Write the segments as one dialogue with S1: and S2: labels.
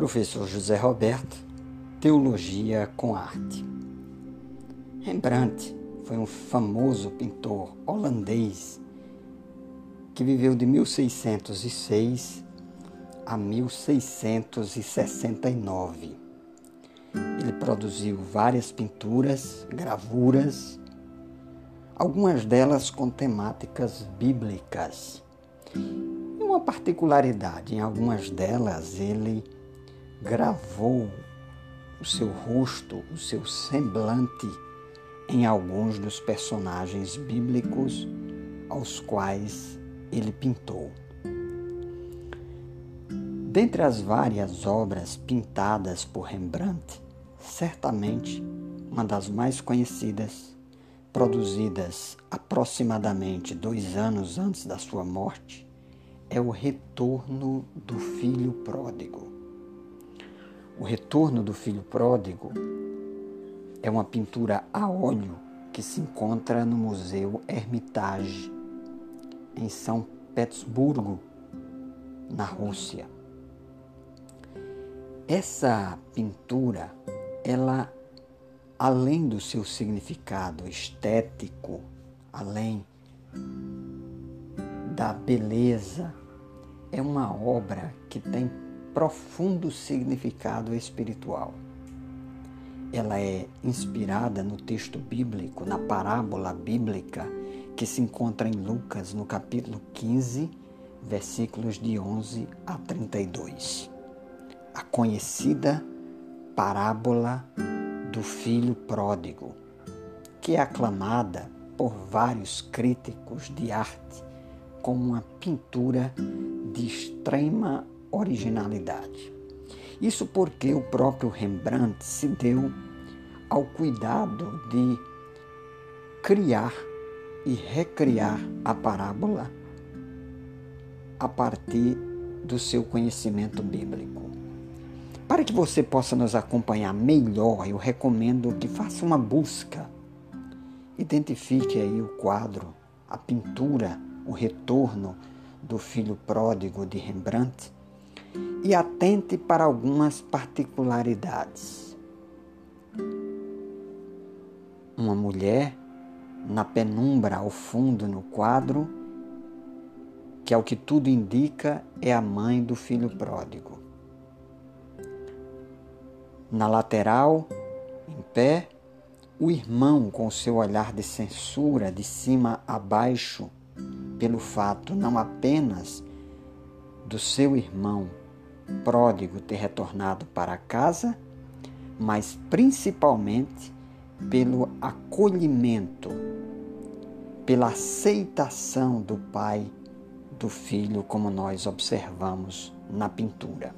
S1: Professor José Roberto, Teologia com Arte. Rembrandt foi um famoso pintor holandês que viveu de 1606 a 1669. Ele produziu várias pinturas, gravuras, algumas delas com temáticas bíblicas. E uma particularidade, em algumas delas ele gravou o seu rosto, o seu semblante em alguns dos personagens bíblicos aos quais ele pintou. Dentre as várias obras pintadas por Rembrandt, certamente uma das mais conhecidas, produzidas aproximadamente dois anos antes da sua morte, é O Retorno do Filho Pródigo. O Retorno do Filho Pródigo é uma pintura a óleo que se encontra no Museu Hermitage, em São Petersburgo, na Rússia. Essa pintura, ela, além do seu significado estético, além da beleza, é uma obra que tem profundo significado espiritual. Ela é inspirada no texto bíblico, na parábola bíblica que se encontra em Lucas, no capítulo 15, versículos de 11 a 32. A conhecida parábola do filho pródigo, que é aclamada por vários críticos de arte como uma pintura de extrema originalidade. Isso porque o próprio Rembrandt se deu ao cuidado de criar e recriar a parábola a partir do seu conhecimento bíblico. Para que você possa nos acompanhar melhor, eu recomendo que faça uma busca. Identifique aí o quadro, a pintura, o retorno do filho pródigo de Rembrandt e atente para algumas particularidades. Uma mulher na penumbra ao fundo no quadro, que ao que tudo indica é a mãe do filho pródigo. Na lateral, em pé, o irmão com seu olhar de censura de cima a baixo, pelo fato não apenas do seu irmão pródigo ter retornado para casa, mas principalmente pelo acolhimento, pela aceitação do pai do filho, como nós observamos na pintura.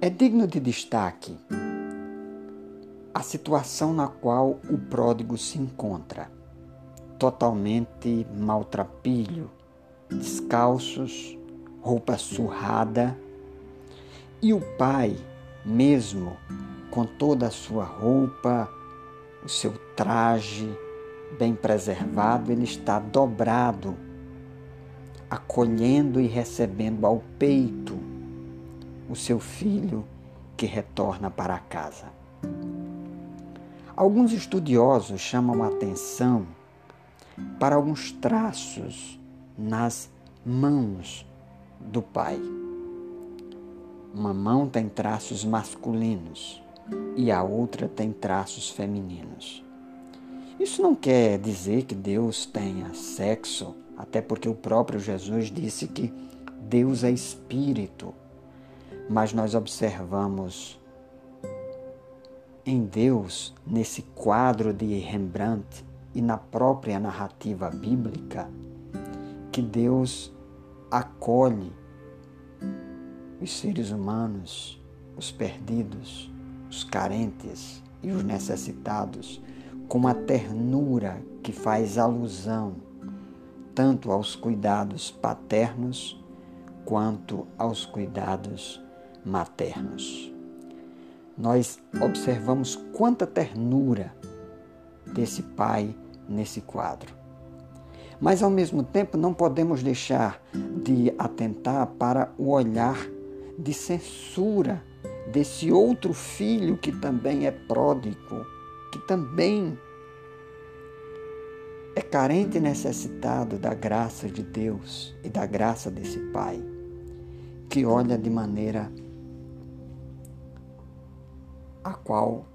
S1: É digno de destaque a situação na qual o pródigo se encontra, totalmente maltrapilho, descalços, roupa surrada, e o pai, mesmo com toda a sua roupa, o seu traje bem preservado, ele está dobrado, acolhendo e recebendo ao peito o seu filho que retorna para casa. Alguns estudiosos chamam a atenção para alguns traços nas mãos do pai. Uma mão tem traços masculinos e a outra tem traços femininos. Isso não quer dizer que Deus tenha sexo, até porque o próprio Jesus disse que Deus é espírito. Mas nós observamos em Deus, nesse quadro de Rembrandt e na própria narrativa bíblica, que Deus acolhe os seres humanos, os perdidos, os carentes e os necessitados com uma ternura que faz alusão tanto aos cuidados paternos quanto aos cuidados maternos. Nós observamos quanta ternura desse pai nesse quadro. Mas ao mesmo tempo não podemos deixar de atentar para o olhar de censura desse outro filho que também é pródigo, que também é carente e necessitado da graça de Deus e da graça desse Pai, que olha de maneira a qual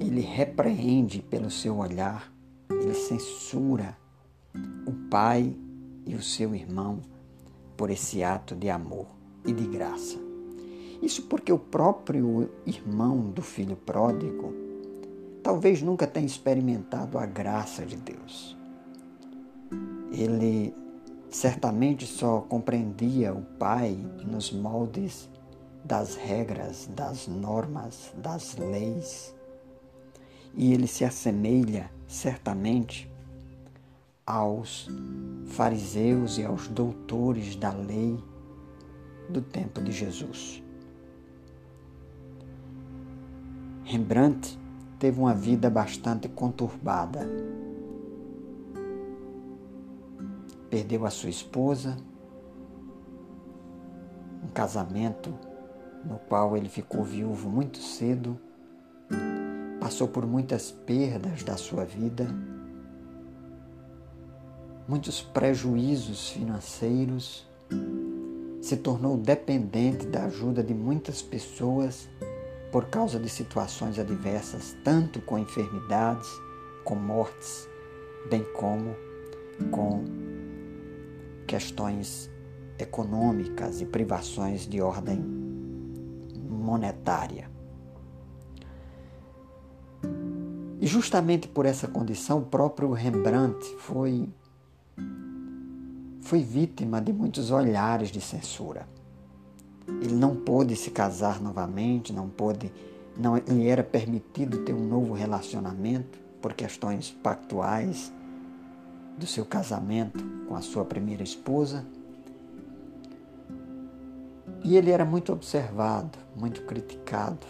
S1: ele repreende pelo seu olhar, ele censura o pai e o seu irmão por esse ato de amor e de graça. Isso porque o próprio irmão do filho pródigo talvez nunca tenha experimentado a graça de Deus. Ele certamente só compreendia o pai nos moldes das regras, das normas, das leis. E ele se assemelha certamente aos fariseus e aos doutores da lei do tempo de Jesus. Rembrandt teve uma vida bastante conturbada. Perdeu a sua esposa, um casamento no qual ele ficou viúvo muito cedo, passou por muitas perdas da sua vida, muitos prejuízos financeiros, se tornou dependente da ajuda de muitas pessoas por causa de situações adversas, tanto com enfermidades, com mortes, bem como com questões econômicas e privações de ordem monetária. E justamente por essa condição, o próprio Rembrandt foi, foi vítima de muitos olhares de censura. Ele não pôde se casar novamente, não pôde, não lhe era permitido ter um novo relacionamento por questões pactuais do seu casamento com a sua primeira esposa. E ele era muito observado, muito criticado.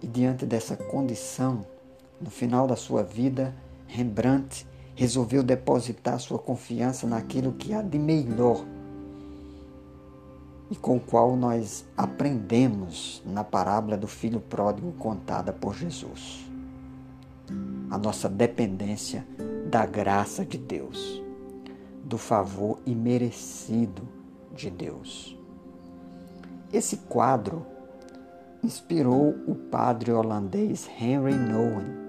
S1: E diante dessa condição, no final da sua vida, Rembrandt resolveu depositar sua confiança naquilo que há de melhor e com o qual nós aprendemos na parábola do filho pródigo contada por Jesus. A nossa dependência da graça de Deus, do favor imerecido de Deus. Esse quadro inspirou o padre holandês Henry Nouwen,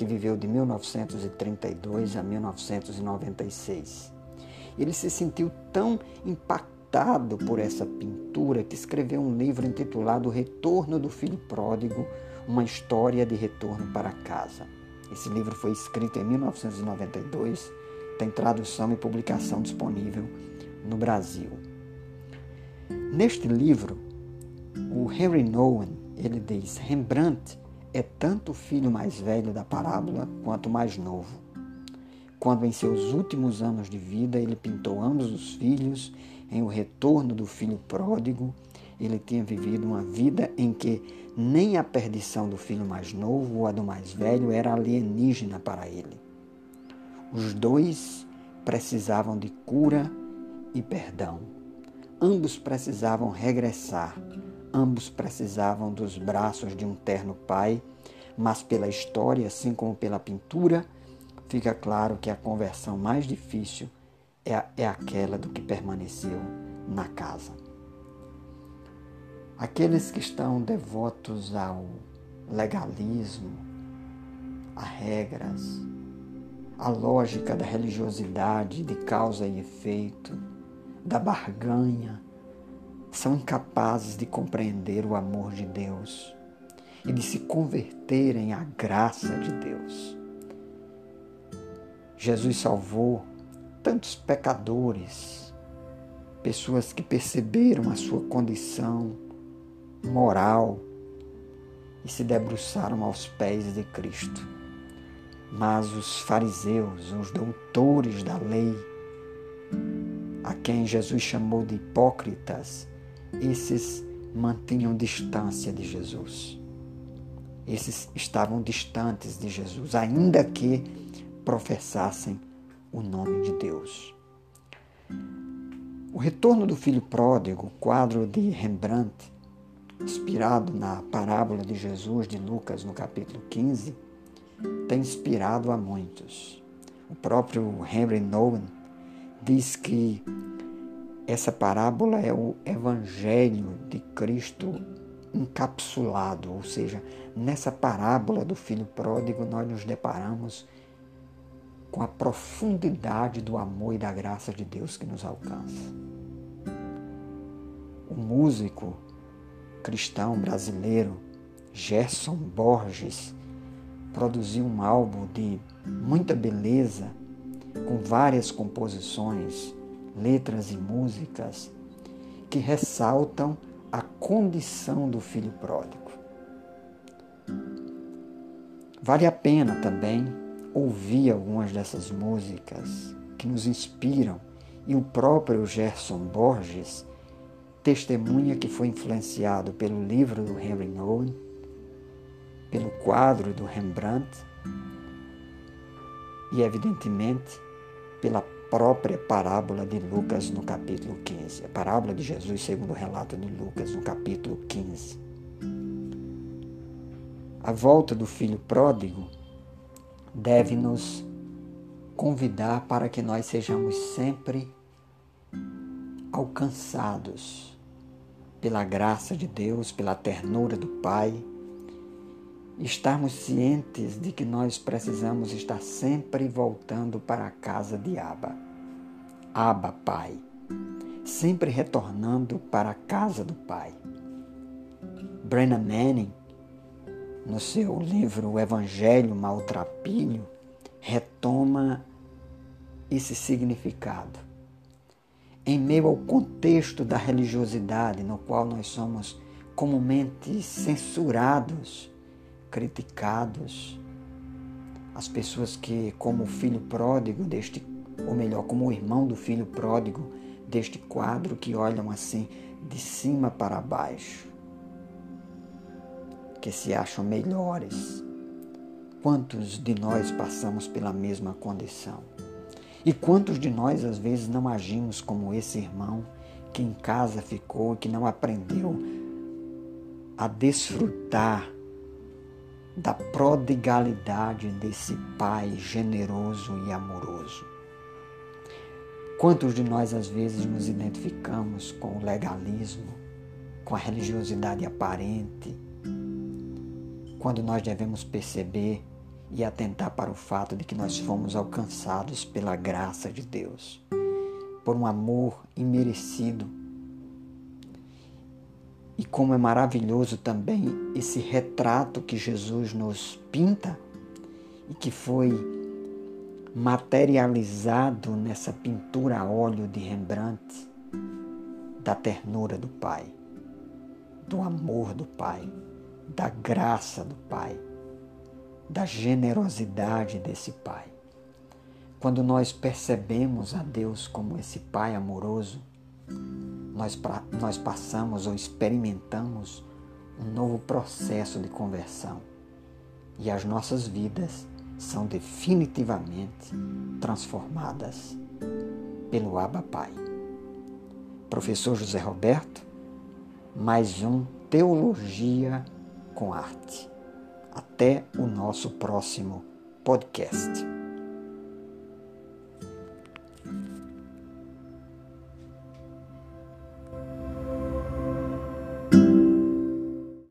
S1: que viveu de 1932 a 1996. Ele se sentiu tão impactado por essa pintura que escreveu um livro intitulado Retorno do Filho Pródigo, uma história de retorno para casa. Esse livro foi escrito em 1992, tem tradução e publicação disponível no Brasil. Neste livro, o Henry Nouwen, ele diz, Rembrandt é tanto o filho mais velho da parábola quanto o mais novo. Quando em seus últimos anos de vida ele pintou ambos os filhos, em O Retorno do Filho Pródigo, ele tinha vivido uma vida em que nem a perdição do filho mais novo ou a do mais velho era alienígena para ele. Os dois precisavam de cura e perdão. Ambos precisavam regressar Ambos precisavam dos braços de um terno pai, mas pela história, assim como pela pintura, fica claro que a conversão mais difícil é, é aquela do que permaneceu na casa. Aqueles que estão devotos ao legalismo, a regras, a lógica da religiosidade, de causa e efeito, da barganha, são incapazes de compreender o amor de Deus e de se converterem à graça de Deus. Jesus salvou tantos pecadores, pessoas que perceberam a sua condição moral e se debruçaram aos pés de Cristo. Mas os fariseus, os doutores da lei, a quem Jesus chamou de hipócritas, esses mantinham distância de Jesus. Esses estavam distantes de Jesus, ainda que professassem o nome de Deus. O retorno do filho pródigo, quadro de Rembrandt, inspirado na parábola de Jesus de Lucas no capítulo 15, tem inspirado a muitos. O próprio Henry Nouwen diz que essa parábola é o evangelho de Cristo encapsulado, ou seja, nessa parábola do filho pródigo nós nos deparamos com a profundidade do amor e da graça de Deus que nos alcança. O músico cristão brasileiro Gerson Borges produziu um álbum de muita beleza, com várias composições, letras e músicas que ressaltam a condição do filho pródigo. Vale a pena também ouvir algumas dessas músicas que nos inspiram e o próprio Gerson Borges testemunha que foi influenciado pelo livro do Henry Nouwen, pelo quadro do Rembrandt e, evidentemente, pela própria parábola de Lucas no capítulo 15. A parábola de Jesus, segundo o relato de Lucas, no capítulo 15. A volta do filho pródigo deve nos convidar para que nós sejamos sempre alcançados pela graça de Deus, pela ternura do Pai, estarmos cientes de que nós precisamos estar sempre voltando para a casa de Abba. Abba, Pai. Sempre retornando para a casa do Pai. Brennan Manning, no seu livro O Evangelho Maltrapilho, retoma esse significado em meio ao contexto da religiosidade no qual nós somos comumente censurados, criticados. As pessoas que, como o filho pródigo deste, ou melhor, como o irmão do filho pródigo deste quadro, que olham assim de cima para baixo, que se acham melhores. Quantos de nós passamos pela mesma condição? E quantos de nós às vezes não agimos como esse irmão que em casa ficou, que não aprendeu a desfrutar da prodigalidade desse Pai generoso e amoroso? Quantos de nós às vezes nos identificamos com o legalismo, com a religiosidade aparente, quando nós devemos perceber e atentar para o fato de que nós fomos alcançados pela graça de Deus, por um amor imerecido. E como é maravilhoso também esse retrato que Jesus nos pinta e que foi materializado nessa pintura a óleo de Rembrandt da ternura do Pai, do amor do Pai, da graça do Pai da generosidade desse Pai. Quando nós percebemos a Deus como esse Pai amoroso, nós, nós passamos ou experimentamos um novo processo de conversão e as nossas vidas são definitivamente transformadas pelo Abba Pai. Professor José Roberto, mais um Teologia com Arte. Até o nosso próximo podcast.